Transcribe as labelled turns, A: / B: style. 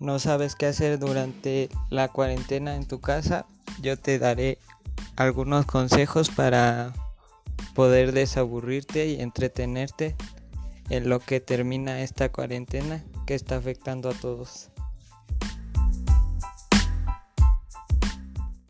A: no sabes qué hacer durante la cuarentena en tu casa, yo te daré algunos consejos para poder desaburrirte y entretenerte en lo que termina esta cuarentena que está afectando a todos.